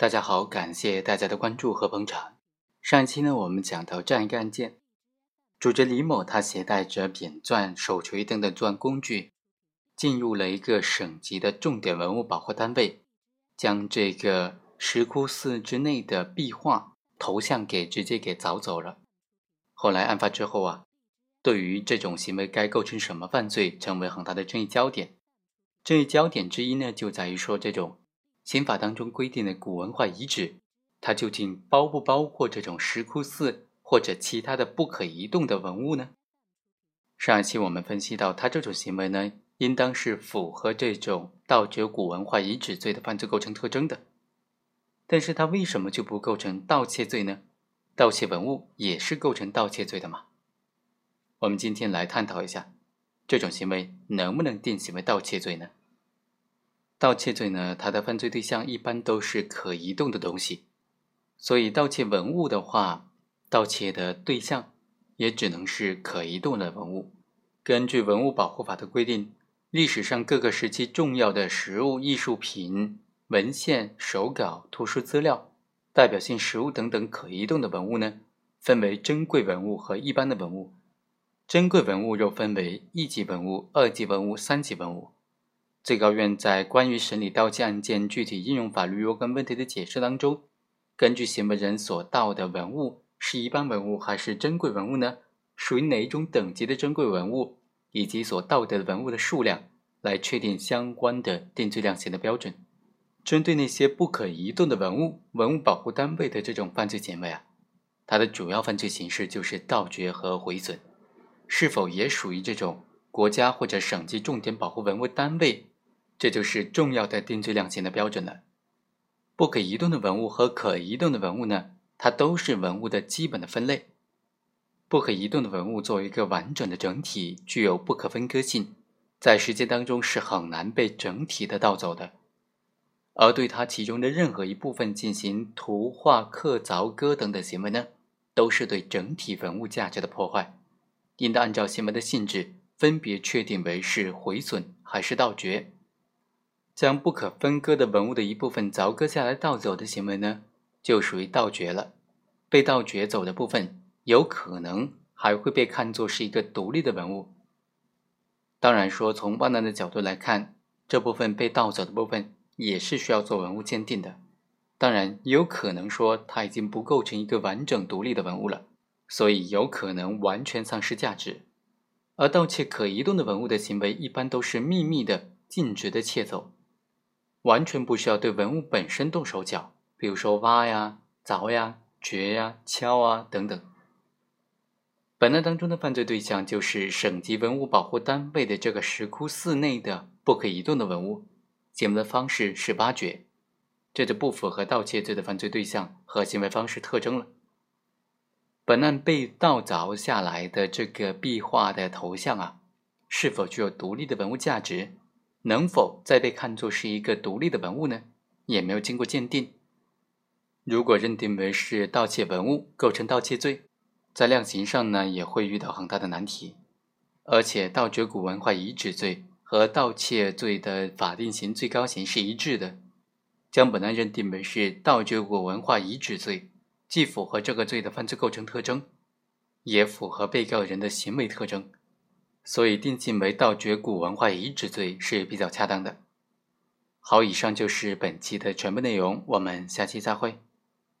大家好，感谢大家的关注和捧场。上一期呢，我们讲到这样一个案件：主角李某他携带着扁钻、手锤等等作案工具，进入了一个省级的重点文物保护单位，将这个石窟寺之内的壁画头像给直接给凿走了。后来案发之后啊，对于这种行为该构成什么犯罪，成为很大的争议焦点。争议焦点之一呢，就在于说这种。刑法当中规定的古文化遗址，它究竟包不包括这种石窟寺或者其他的不可移动的文物呢？上一期我们分析到，他这种行为呢，应当是符合这种盗掘古文化遗址罪的犯罪构成特征的。但是他为什么就不构成盗窃罪呢？盗窃文物也是构成盗窃罪的嘛？我们今天来探讨一下，这种行为能不能定性为盗窃罪呢？盗窃罪呢，它的犯罪对象一般都是可移动的东西，所以盗窃文物的话，盗窃的对象也只能是可移动的文物。根据文物保护法的规定，历史上各个时期重要的实物、艺术品、文献、手稿、图书资料、代表性实物等等可移动的文物呢，分为珍贵文物和一般的文物。珍贵文物又分为一级文物、二级文物、三级文物。最高院在关于审理盗窃案件具体应用法律若干问题的解释当中，根据行为人所盗的文物是一般文物还是珍贵文物呢？属于哪一种等级的珍贵文物，以及所盗得的文物的数量，来确定相关的定罪量刑的标准。针对那些不可移动的文物，文物保护单位的这种犯罪行为啊，它的主要犯罪形式就是盗掘和毁损，是否也属于这种国家或者省级重点保护文物单位？这就是重要的定罪量刑的标准了。不可移动的文物和可移动的文物呢，它都是文物的基本的分类。不可移动的文物作为一个完整的整体，具有不可分割性，在实践当中是很难被整体的盗走的。而对它其中的任何一部分进行涂画、刻凿、割等等行为呢，都是对整体文物价值的破坏，应当按照行为的性质分别确定为是毁损还是盗掘。将不可分割的文物的一部分凿割下来盗走的行为呢，就属于盗掘了。被盗掘走的部分，有可能还会被看作是一个独立的文物。当然说，从万难的角度来看，这部分被盗走的部分也是需要做文物鉴定的。当然，也有可能说它已经不构成一个完整独立的文物了，所以有可能完全丧失价值。而盗窃可移动的文物的行为，一般都是秘密的、禁止的窃走。完全不需要对文物本身动手脚，比如说挖呀、凿呀、掘呀、敲啊等等。本案当中的犯罪对象就是省级文物保护单位的这个石窟寺内的不可移动的文物，行为的方式是挖掘，这就不符合盗窃罪的犯罪对象和行为方式特征了。本案被盗凿下来的这个壁画的头像啊，是否具有独立的文物价值？能否再被看作是一个独立的文物呢？也没有经过鉴定。如果认定为是盗窃文物，构成盗窃罪，在量刑上呢也会遇到很大的难题。而且盗掘古文化遗址罪和盗窃罪的法定刑最高刑是一致的，将本案认定为是盗掘古文化遗址罪，既符合这个罪的犯罪构成特征，也符合被告人的行为特征。所以定性为盗掘古文化遗址罪是比较恰当的。好，以上就是本期的全部内容，我们下期再会。